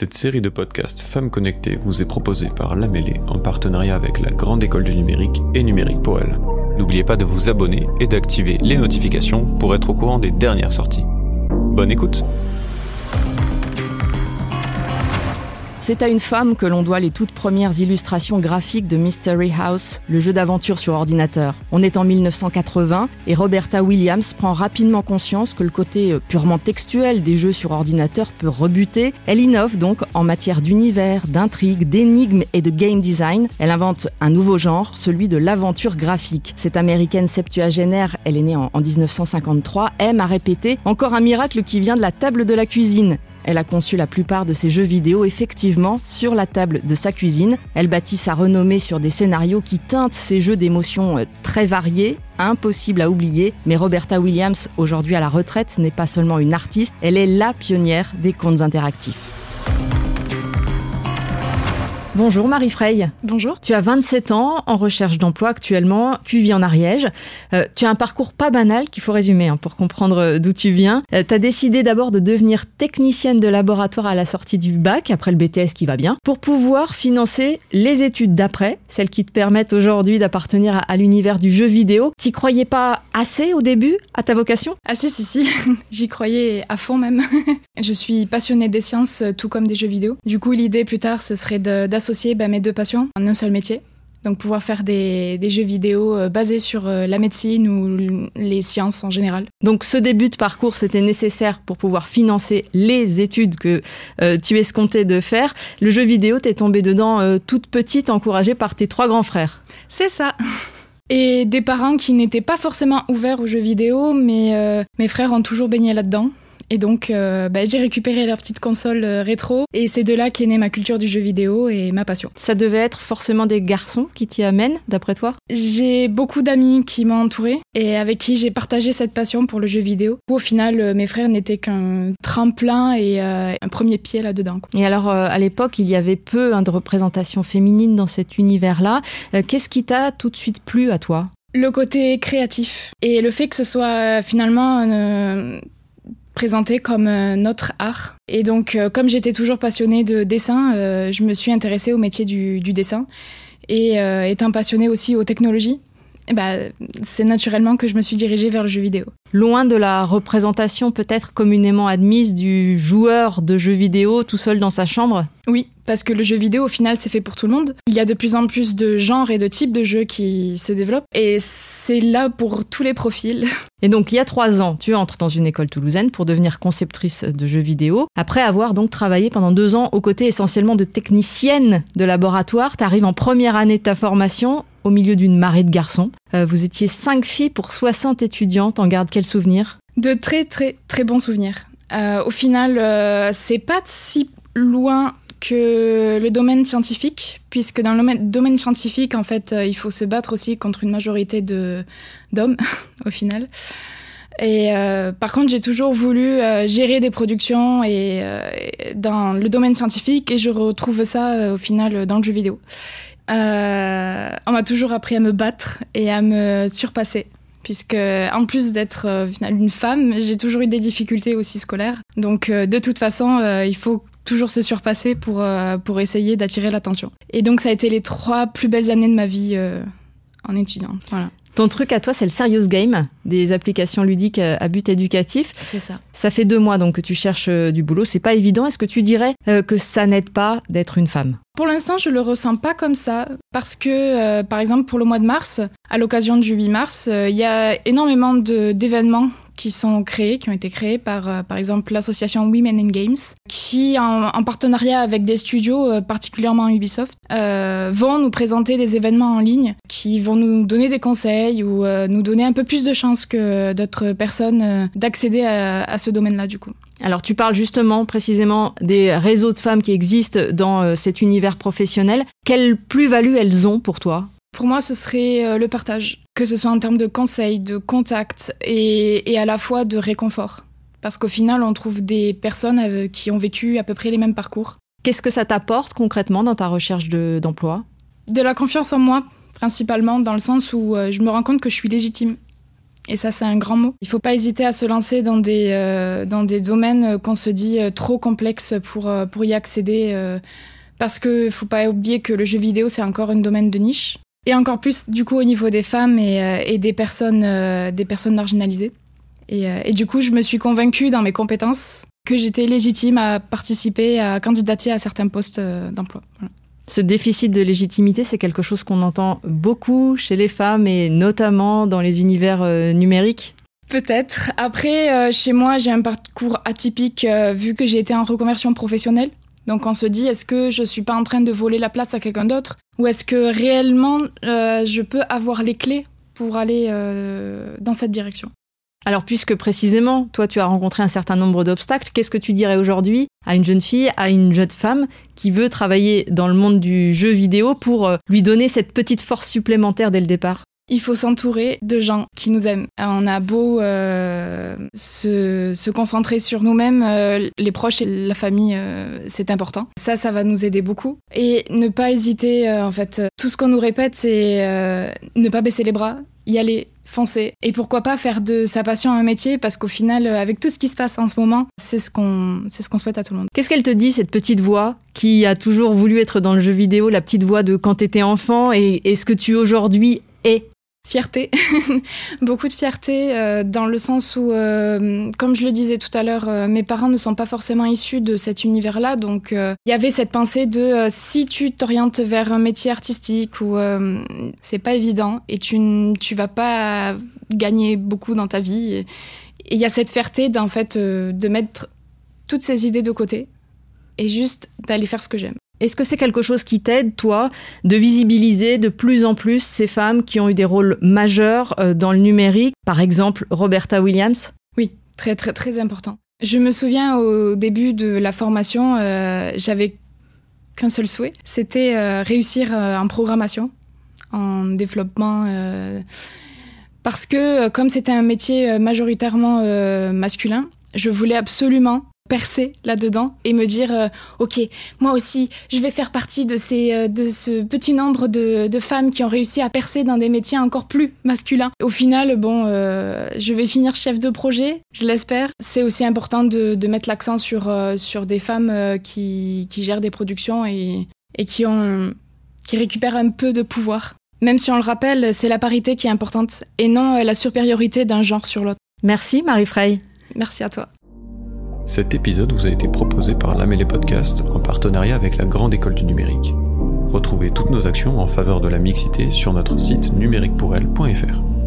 Cette série de podcasts Femmes Connectées vous est proposée par La en partenariat avec la Grande École du Numérique et Numérique pour elle. N'oubliez pas de vous abonner et d'activer les notifications pour être au courant des dernières sorties. Bonne écoute C'est à une femme que l'on doit les toutes premières illustrations graphiques de Mystery House, le jeu d'aventure sur ordinateur. On est en 1980 et Roberta Williams prend rapidement conscience que le côté euh, purement textuel des jeux sur ordinateur peut rebuter. Elle innove donc en matière d'univers, d'intrigue, d'énigmes et de game design. Elle invente un nouveau genre, celui de l'aventure graphique. Cette américaine septuagénaire, elle est née en 1953, aime à répéter encore un miracle qui vient de la table de la cuisine. Elle a conçu la plupart de ses jeux vidéo effectivement sur la table de sa cuisine. Elle bâtit sa renommée sur des scénarios qui teintent ses jeux d'émotions euh, très variés, impossibles à oublier. Mais Roberta Williams, aujourd'hui à la retraite, n'est pas seulement une artiste, elle est la pionnière des contes interactifs. Bonjour Marie Frey. Bonjour. Tu as 27 ans, en recherche d'emploi actuellement, tu vis en Ariège. Euh, tu as un parcours pas banal qu'il faut résumer hein, pour comprendre euh, d'où tu viens. Euh, tu as décidé d'abord de devenir technicienne de laboratoire à la sortie du bac, après le BTS qui va bien, pour pouvoir financer les études d'après, celles qui te permettent aujourd'hui d'appartenir à, à l'univers du jeu vidéo. T'y croyais pas assez au début à ta vocation? Ah si, si, si. J'y croyais à fond même. Je suis passionnée des sciences tout comme des jeux vidéo. Du coup, l'idée plus tard, ce serait de- d'associer bah, mes deux passions en un seul métier. Donc pouvoir faire des, des jeux vidéo euh, basés sur euh, la médecine ou les sciences en général. Donc ce début de parcours, c'était nécessaire pour pouvoir financer les études que euh, tu escomptais de faire. Le jeu vidéo, t'es tombée dedans euh, toute petite, encouragée par tes trois grands frères. C'est ça. Et des parents qui n'étaient pas forcément ouverts aux jeux vidéo, mais mes frères ont toujours baigné là-dedans. Et donc, euh, bah, j'ai récupéré leur petite console euh, rétro, et c'est de là qu'est née ma culture du jeu vidéo et ma passion. Ça devait être forcément des garçons qui t'y amènent, d'après toi? J'ai beaucoup d'amis qui m'ont entouré et avec qui j'ai partagé cette passion pour le jeu vidéo. Au final, euh, mes frères n'étaient qu'un tremplin et euh, un premier pied là-dedans. Et alors, euh, à l'époque, il y avait peu hein, de représentation féminine dans cet univers-là. Qu'est-ce qui t'a tout de suite plu à toi? Le côté créatif et le fait que ce soit finalement euh, comme euh, notre art. Et donc, euh, comme j'étais toujours passionnée de dessin, euh, je me suis intéressée au métier du, du dessin. Et étant passionnée aussi aux technologies, eh ben, c'est naturellement que je me suis dirigée vers le jeu vidéo. Loin de la représentation peut-être communément admise du joueur de jeux vidéo tout seul dans sa chambre? Oui, parce que le jeu vidéo, au final, c'est fait pour tout le monde. Il y a de plus en plus de genres et de types de jeux qui se développent. Et c'est là pour tous les profils. Et donc, il y a trois ans, tu entres dans une école toulousaine pour devenir conceptrice de jeux vidéo. Après avoir donc travaillé pendant deux ans aux côtés essentiellement de techniciennes de laboratoire, tu arrives en première année de ta formation au milieu d'une marée de garçons. Euh, vous étiez cinq filles pour 60 étudiantes. En garde quel souvenir? De très, très, très bons souvenirs. Euh, au final, euh, c'est pas si loin que le domaine scientifique, puisque dans le domaine- scientifique, en fait, euh, il faut se battre aussi contre une majorité de d'hommes, au final. Et par contre, j'ai toujours voulu gérer des productions et, dans le domaine scientifique, et je retrouve ça au final dans le jeu vidéo. Euh, on m'a toujours appris à me battre et à me surpasser puisque en plus d'être euh, une femme, j'ai toujours eu des difficultés aussi scolaires. Donc euh, de toute façon, il faut toujours se surpasser pour, pour essayer d'attirer l'attention. Et donc ça a été les trois plus belles années de ma vie en étudiant. Voilà, Ton truc à toi, c'est le serious game, des applications ludiques euh, à but éducatif. c'est ça. Ça fait deux mois donc que tu cherches euh, du boulot. C'est pas évident. Est-ce que tu dirais euh, que ça n'aide pas d'être une femme? Pour l'instant, je le ressens pas comme ça parce que, euh, par exemple, pour le mois de mars, à l'occasion du 8 mars, euh, il y a énormément de- d'événements qui sont créés, qui ont été créés par, euh, par exemple, l'association Women in Games, qui, en, en partenariat avec des studios, euh, particulièrement Ubisoft, euh, vont nous présenter des événements en ligne, qui vont nous donner des conseils ou euh, nous donner un peu plus de chances que d'autres personnes euh, d'accéder à, à ce domaine-là, du coup. Alors tu parles justement précisément des réseaux de femmes qui existent dans cet univers professionnel. Quelle plus-value elles ont pour toi? Pour moi, ce serait le partage, que ce soit en termes de conseils, de contacts et, et à la fois de réconfort. Parce qu'au final, on trouve des personnes euh, qui ont vécu à peu près les mêmes parcours. Qu'est-ce que ça t'apporte concrètement dans ta recherche de- d'emploi? De la confiance en moi, principalement, dans le sens où euh, je me rends compte que je suis légitime. Et ça, c'est un grand mot. Il ne faut pas hésiter à se lancer dans des, euh, dans des domaines qu'on se dit euh, trop complexes pour, euh, pour y accéder. parce qu'il ne faut pas oublier que le jeu vidéo, c'est encore un domaine de niche. Et encore plus, du coup, au niveau des femmes et, et des, personnes, des personnes marginalisées. Et, et, du coup, je me suis convaincue dans mes compétences que j'étais légitime à participer, à candidater à certains postes d'emploi. Voilà. Ce déficit de légitimité, c'est quelque chose qu'on entend beaucoup chez les femmes et notamment dans les univers euh, numériques. Peut-être. Après, euh, chez moi, j'ai un parcours atypique euh, vu que j'ai été en reconversion professionnelle. Donc on se dit, est-ce que je suis pas en train de voler la place à quelqu'un d'autre? Ou est-ce que réellement je peux avoir les clés pour aller dans cette direction? Alors puisque précisément, toi tu as rencontré un certain nombre d'obstacles, qu'est-ce que tu dirais aujourd'hui à une jeune fille, à une jeune femme qui veut travailler dans le monde du jeu vidéo pour euh, lui donner cette petite force supplémentaire dès le départ? Il faut s'entourer de gens qui nous aiment. On a beau euh, se, concentrer sur nous-mêmes, euh, les proches et la famille, c'est important. Ça, ça va nous aider beaucoup. Et ne pas hésiter, en fait. Tout ce qu'on nous répète, c'est ne pas baisser les bras, y aller, foncer. Et pourquoi pas faire de sa passion un métier parce qu'au final, euh, avec tout ce qui se passe en ce moment, c'est ce qu'on ce qu'on souhaite à tout le monde. Qu'est-ce qu'elle te dit cette petite voix qui a toujours voulu être dans le jeu vidéo, la petite voix de quand t'étais enfant et, et ce que tu aujourd'hui es? Fierté, beaucoup de fierté euh, dans le sens où, euh, comme je le disais tout à l'heure, euh, mes parents ne sont pas forcément issus de cet univers-là, donc il y avait cette pensée de si tu t'orientes vers un métier artistique ou c'est pas évident et tu tu vas pas gagner beaucoup dans ta vie, il y a cette fierté d'en fait de mettre toutes ces idées de côté et juste d'aller faire ce que j'aime. Est-ce que c'est quelque chose qui t'aide, toi, de visibiliser de plus en plus ces femmes qui ont eu des rôles majeurs euh, dans le numérique Par exemple, Roberta Williams? Oui, très, très, très important. Je me souviens au début de la formation, euh, j'avais qu'un seul souhait, c'était euh, réussir en programmation, en développement. parce que comme c'était un métier majoritairement masculin, je voulais absolument percer là-dedans et me dire euh, ok moi aussi je vais faire partie de ces euh, de ce petit nombre de, de, femmes qui ont réussi à percer dans des métiers encore plus masculins. Au final bon euh, je vais finir chef de projet je l'espère. C'est aussi important de, de mettre l'accent sur sur des femmes qui, qui gèrent des productions et, et qui ont qui récupèrent un peu de pouvoir. Même si on le rappelle c'est la parité qui est importante et non la supériorité d'un genre sur l'autre. Merci Marie Frey merci à toi cet épisode vous a été proposé par l'Amélé Podcast en partenariat avec la Grande École du Numérique. Retrouvez toutes nos actions en faveur de la mixité sur notre site numériquepourelle.fr.